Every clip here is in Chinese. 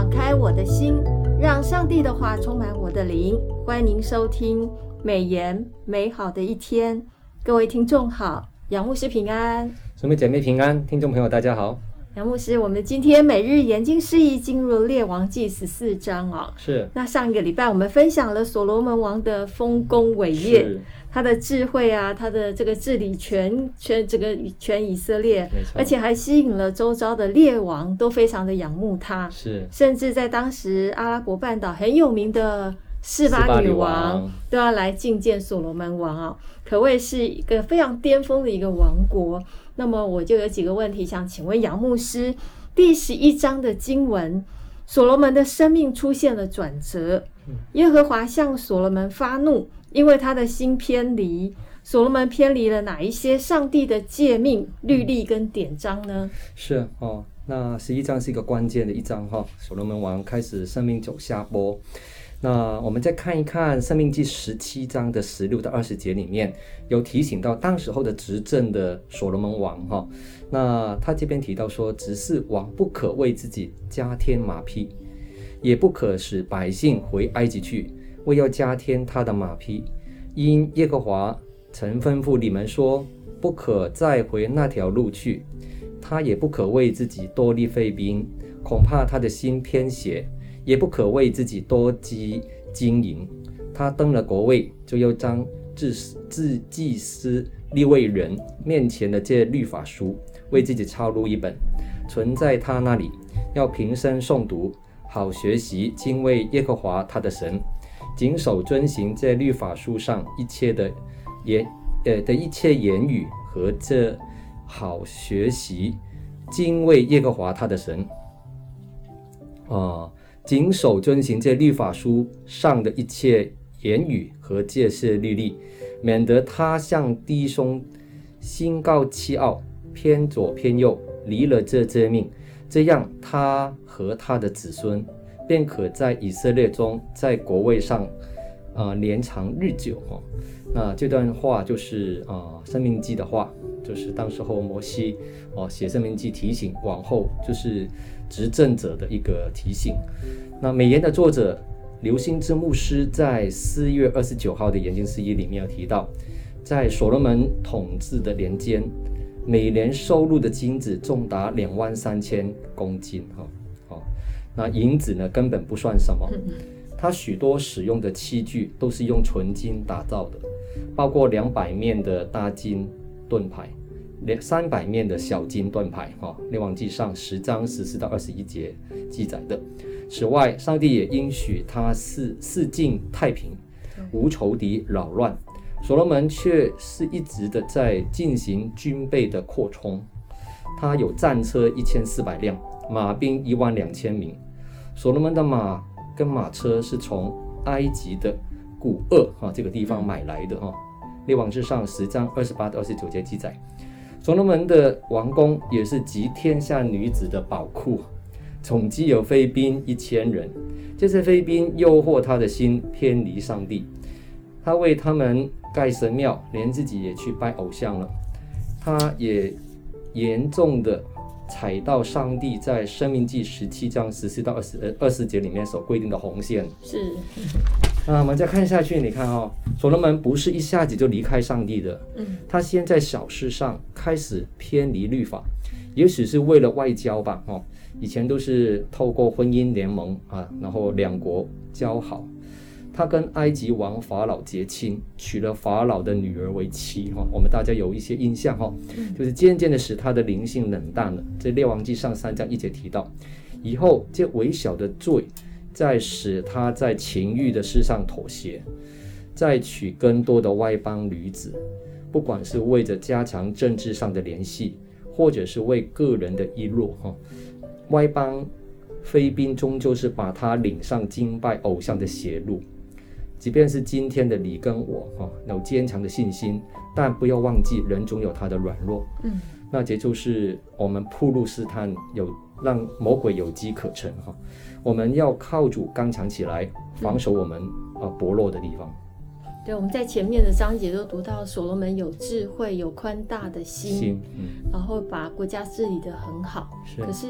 敞开我的心，让上帝的话充满我的灵。欢迎您收听美言美好的一天，各位听众好，仰慕师平安，姊妹姐妹平安，听众朋友大家好。杨牧师，我们今天每日研经释义进入了列王记十四章哦。是。那上一个礼拜我们分享了所罗门王的丰功伟业，他的智慧啊，他的这个治理全全这个全以色列，而且还吸引了周遭的列王都非常的仰慕他。是。甚至在当时阿拉伯半岛很有名的四八女王都要来觐见所罗门王啊，可谓是一个非常巅峰的一个王国。那么我就有几个问题想请问杨牧师。第十一章的经文，所罗门的生命出现了转折。耶和华向所罗门发怒，因为他的心偏离。所罗门偏离了哪一些上帝的诫命、律例跟典章呢？是哦，那十一章是一个关键的一章哈、所罗门王开始生命走下坡。那我们再看一看《生命记》十七章的十六到二十节里面，有提醒到当时候的执政的所罗门王哈。那他这边提到说，只是王不可为自己加添马匹，也不可使百姓回埃及去，为要加添他的马匹，因耶和华曾吩咐你们说，不可再回那条路去。他也不可为自己多立妃嫔，恐怕他的心偏邪。也不可为自己多积金银。他登了国位，就要将至至祭司立位人面前的这律法书，为自己抄录一本，存在他那里，要平生诵读，好学习敬畏耶和华他的神，谨守遵行这律法书上一切的言呃的一切言语和这好学习敬畏耶和华他的神啊。谨守遵行这律法书上的一切言语和这些律例，免得他向弟兄心高气傲，偏左偏右，离了这诫命，这样他和他的子孙便可在以色列中，在国位上，啊、呃，年长日久。哈，那这段话就是啊，生、命记的话，就是当时候摩西哦写生命记提醒往后就是。执政者的一个提醒。那美言的作者刘兴之牧师在四月二十九号的研经释义里面有提到，在所罗门统治的年间，每年收入的金子重达两万三千公斤。哈，好，那银子呢根本不算什么。他许多使用的器具都是用纯金打造的，包括两百面的大金盾牌。两三百面的小金盾牌，哈，列王记上十章十四到二十一节记载的。此外，上帝也应许他四四境太平，无仇敌扰乱。所罗门却是一直的在进行军备的扩充，他有战车一千四百辆，马兵一万两千名。所罗门的马跟马车是从埃及的古厄哈这个地方买来的哈。列王记上十章二十八到二十九节记载。所罗门的王宫也是集天下女子的宝库，总计有妃嫔一千人。这些妃嫔诱惑他的心偏离上帝，他为他们盖神庙，连自己也去拜偶像了。他也严重的踩到上帝在申命记十七章十四到二十二十节里面所规定的红线。是。那我们再看下去，你看哦，所罗门不是一下子就离开上帝的，嗯，他先在小事上开始偏离律法，也许是为了外交吧，哦，以前都是透过婚姻联盟啊，然后两国交好，他跟埃及王法老结亲，娶了法老的女儿为妻，哈，我们大家有一些印象哈，就是渐渐的使他的灵性冷淡了。这列王记上三章一节提到，以后这微小的罪。再使他在情欲的事上妥协，再娶更多的外邦女子，不管是为着加强政治上的联系，或者是为个人的一弱哈，外邦妃嫔终究是把他领上敬拜偶像的邪路。即便是今天的你跟我哈，有坚强的信心，但不要忘记人总有他的软弱。嗯，那这就是我们铺路试探，有让魔鬼有机可乘哈。我们要靠主刚强起来，防守我们啊薄弱的地方。对，我们在前面的章节都读到所罗门有智慧，有宽大的心，心嗯、然后把国家治理的很好。是，可是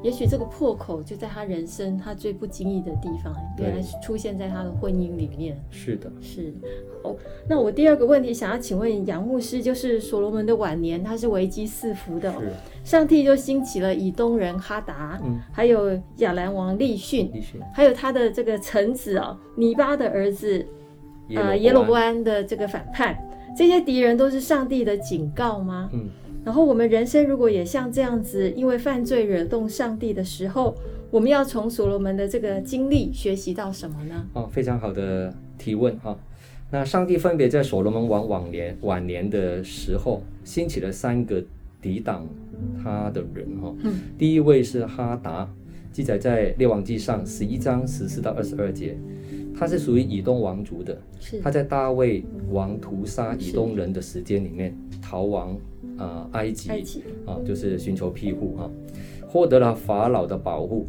也许这个破口就在他人生他最不经意的地方，原来是出现在他的婚姻里面。是的，是。哦，那我第二个问题想要请问杨牧师，就是所罗门的晚年他是危机四伏的，是上帝就兴起了以东人哈达，嗯，还有亚兰王利逊，还有他的这个臣子哦，尼巴的儿子。呃，耶罗波安的这个反叛，这些敌人都是上帝的警告吗？嗯。然后我们人生如果也像这样子，因为犯罪惹动上帝的时候，我们要从所罗门的这个经历学习到什么呢？哦，非常好的提问哈。那上帝分别在所罗门王晚年晚年的时候，兴起了三个抵挡他的人哈。嗯。第一位是哈达，记载在列王记上十一章十四到二十二节。他是属于以东王族的，他在大卫王屠杀以东人的时间里面逃亡啊、呃、埃及，啊，就是寻求庇护啊，获得了法老的保护。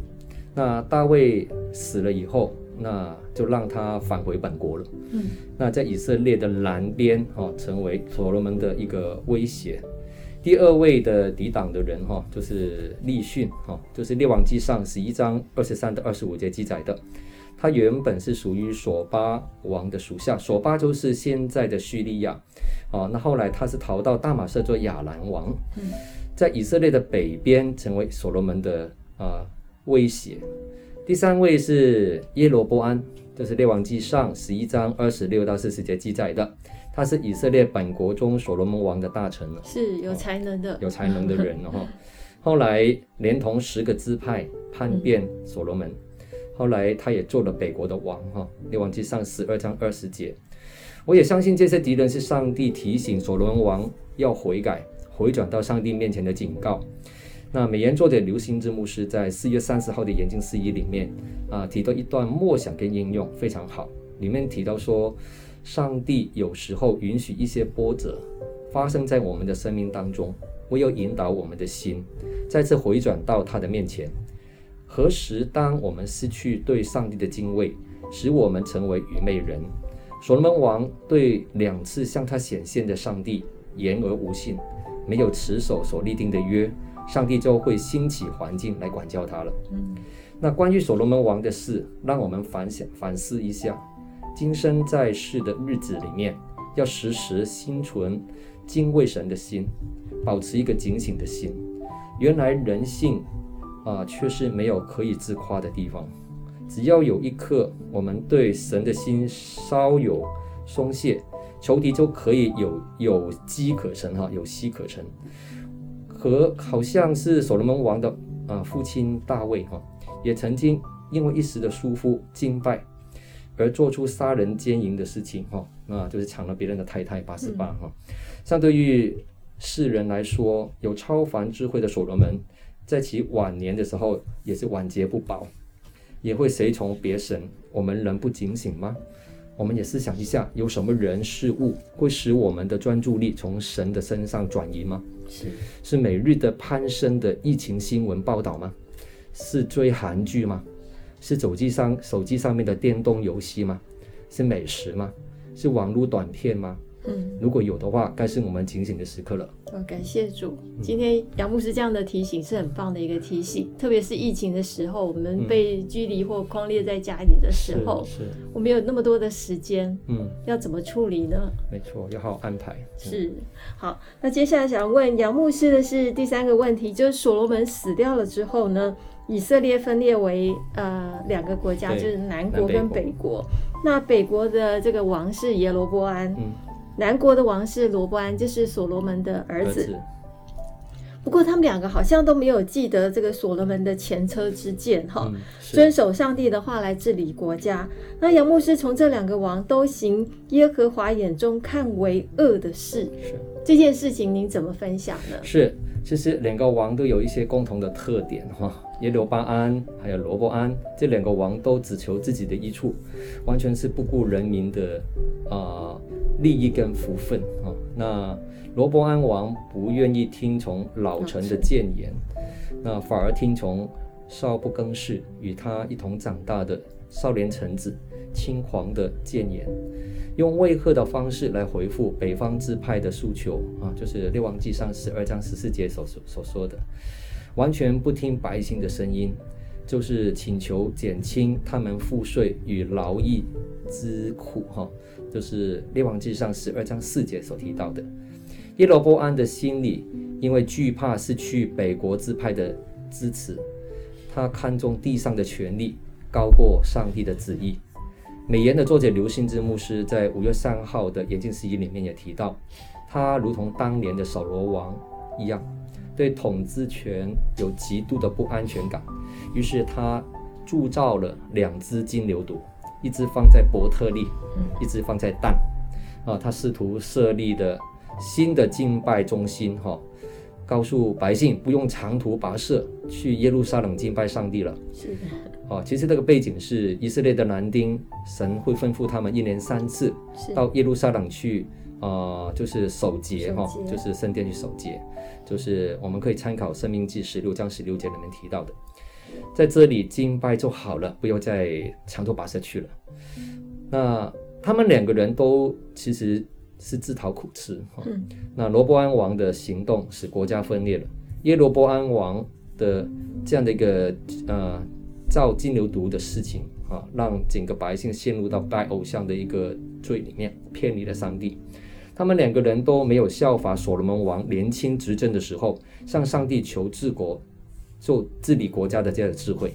那大卫死了以后，那就让他返回本国了。嗯，那在以色列的南边啊，成为所罗门的一个威胁。第二位的抵挡的人哈，就是利逊哈，就是列王记上十一章二十三到二十五节记载的。他原本是属于索巴王的属下，索巴就是现在的叙利亚，哦，那后来他是逃到大马士做亚兰王，在以色列的北边成为所罗门的啊、呃、威胁。第三位是耶罗波安，就是列王记上十一章二十六到四十节记载的，他是以色列本国中所罗门王的大臣了，是有才能的，哦、有才能的人哈。后来连同十个支派叛变所罗门。嗯后来他也做了北国的王，哈，列王记上十二章二十节。我也相信这些敌人是上帝提醒所罗门王要悔改、回转到上帝面前的警告。那美言作者刘新志牧师在四月三十号的研经释义里面啊，提到一段默想跟应用非常好。里面提到说，上帝有时候允许一些波折发生在我们的生命当中，唯有引导我们的心再次回转到他的面前。何时，当我们失去对上帝的敬畏，使我们成为愚昧人？所罗门王对两次向他显现的上帝言而无信，没有持守所立定的约，上帝就会兴起环境来管教他了。嗯，那关于所罗门王的事，让我们反想反思一下：今生在世的日子里面，要时时心存敬畏神的心，保持一个警醒的心。原来人性。啊，却是没有可以自夸的地方。只要有一刻，我们对神的心稍有松懈，仇敌就可以有有机可乘哈，有机可乘。和好像是所罗门王的啊父亲大卫哈，也曾经因为一时的疏忽敬拜，而做出杀人奸淫的事情哈，那就是抢了别人的太太八十八哈。相对于世人来说，有超凡智慧的所罗门。在其晚年的时候，也是晚节不保，也会随从别神。我们人不警醒吗？我们也思想一下，有什么人事物会使我们的专注力从神的身上转移吗？是是每日的攀升的疫情新闻报道吗？是追韩剧吗？是手机上手机上面的电动游戏吗？是美食吗？是网络短片吗？嗯，如果有的话，该是我们警醒的时刻了。哦，感谢主，今天杨牧师这样的提醒是很棒的一个提醒，特别是疫情的时候，我们被拘离或框列在家里的时候，是，是我们有那么多的时间，嗯，要怎么处理呢？没错，要好好安排。是，好，那接下来想问杨牧师的是第三个问题，就是所罗门死掉了之后呢，以色列分裂为呃两个国家，就是南国跟北国。北国那北国的这个王是耶罗波安。嗯南国的王是罗伯安，就是所罗门的儿子。儿子。不过他们两个好像都没有记得这个所罗门的前车之鉴，哈、嗯，遵守上帝的话来治理国家。那杨牧师从这两个王都行耶和华眼中看为恶的事，是这件事情您怎么分享呢？是，其实两个王都有一些共同的特点，哈，耶罗巴安还有罗伯安这两个王都只求自己的益处，完全是不顾人民的啊。利益跟福分啊，那罗伯安王不愿意听从老臣的谏言，那反而听从少不更事与他一同长大的少年臣子轻狂的谏言，用威吓的方式来回复北方支派的诉求啊，就是《列王纪上》十二章十四节所所所说的，完全不听百姓的声音，就是请求减轻他们赋税与劳役之苦哈，就是《列王纪上》十二章四节所提到的。耶罗波安的心里因为惧怕失去北国支派的支持，他看重地上的权力高过上帝的旨意。美言的作者刘信之牧师在五月三号的研经释义里面也提到，他如同当年的扫罗王一样，对统治权有极度的不安全感，于是他铸造了两只金牛犊，一只放在伯特利，一只放在蛋。啊，他试图设立的新的敬拜中心，哈，告诉百姓不用长途跋涉去耶路撒冷敬拜上帝了。是的。哦，其实这个背景是以色列的男丁，神会吩咐他们一年三次到耶路撒冷去，啊、呃，就是守节哈、哦，就是圣殿去守节，就是我们可以参考《生命记》十六章十六节里面提到的，在这里敬拜就好了，不要再长途跋涉去了。那他们两个人都其实是自讨苦吃哈、哦嗯。那罗伯安王的行动使国家分裂了，耶罗伯安王的这样的一个呃。造金牛犊的事情啊，让整个百姓陷入到拜偶像的一个罪里面，偏离了上帝。他们两个人都没有效法所罗门王年轻执政的时候，向上帝求治国、做治理国家的这样的智慧。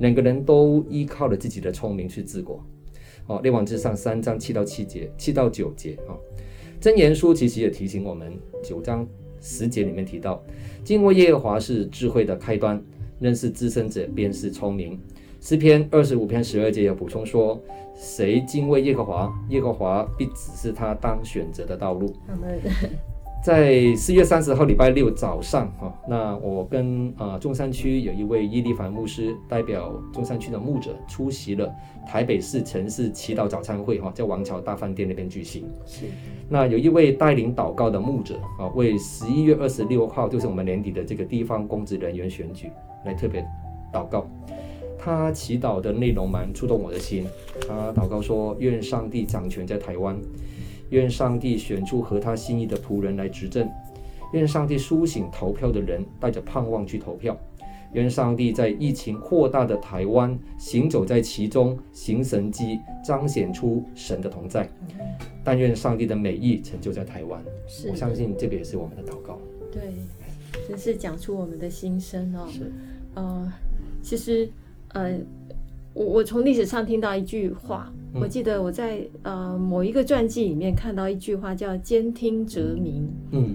两个人都依靠了自己的聪明去治国。哦，列王之上三章七到七节、七到九节啊。真言书其实也提醒我们，九章十节里面提到，敬畏耶和华是智慧的开端。认识自身者便是聪明。诗篇二十五篇十二节有补充说：“谁敬畏耶和华，耶和华必指示他当选择的道路。”在四月三十号礼拜六早上，哈，那我跟啊中山区有一位伊利凡牧师代表中山区的牧者出席了台北市城市祈祷早餐会，哈，在王桥大饭店那边举行。是。那有一位带领祷告的牧者啊，为十一月二十六号，就是我们年底的这个地方公职人员选举。来特别祷告，他祈祷的内容蛮触动我的心。他祷告说：“愿上帝掌权在台湾，愿上帝选出合他心意的仆人来执政，愿上帝苏醒投票的人带着盼望去投票，愿上帝在疫情扩大的台湾行走在其中，行神迹，彰显出神的同在。但愿上帝的美意成就在台湾。我相信这个也是我们的祷告。对，真是讲出我们的心声哦。是。呃，其实，呃，我我从历史上听到一句话，嗯、我记得我在呃某一个传记里面看到一句话，叫“兼听则明，嗯，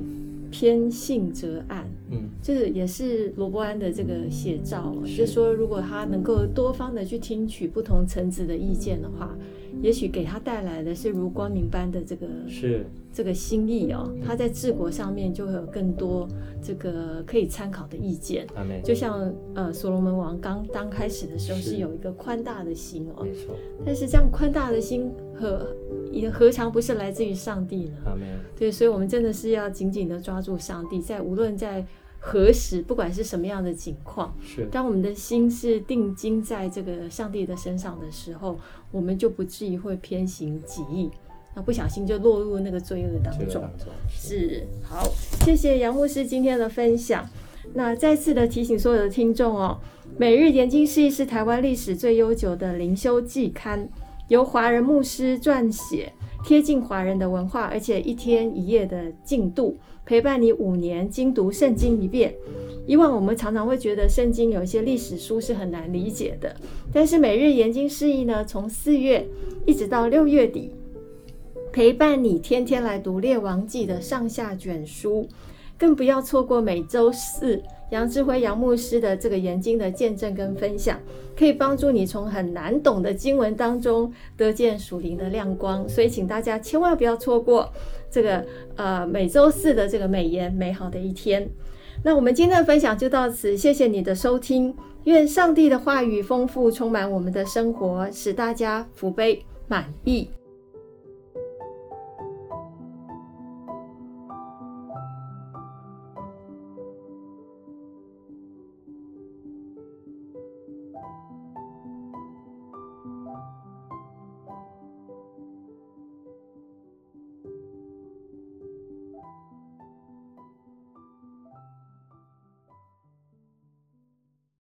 偏信则暗”，嗯，就是也是罗伯安的这个写照，就是说，如果他能够多方的去听取不同层次的意见的话。也许给他带来的是如光明般的这个是这个心意哦，他在治国上面就会有更多这个可以参考的意见。就像呃所罗门王刚刚开始的时候是有一个宽大的心哦，没错。但是这样宽大的心何也何尝不是来自于上帝呢？对，所以我们真的是要紧紧的抓住上帝，在无论在。何时，不管是什么样的情况，是当我们的心是定睛在这个上帝的身上的时候，我们就不至于会偏行己意，那不小心就落入那个罪恶当中。是，是好，谢谢杨牧师今天的分享。那再次的提醒所有的听众哦，每日研经是一是台湾历史最悠久的灵修季刊，由华人牧师撰写，贴近华人的文化，而且一天一夜的进度。陪伴你五年，精读圣经一遍。以往我们常常会觉得圣经有一些历史书是很难理解的，但是每日研经释义呢，从四月一直到六月底，陪伴你天天来读列王纪的上下卷书，更不要错过每周四杨智辉杨牧师的这个研经的见证跟分享，可以帮助你从很难懂的经文当中得见属灵的亮光。所以请大家千万不要错过。这个呃，每周四的这个美言美好的一天，那我们今天的分享就到此，谢谢你的收听。愿上帝的话语丰富充满我们的生活，使大家福杯满溢。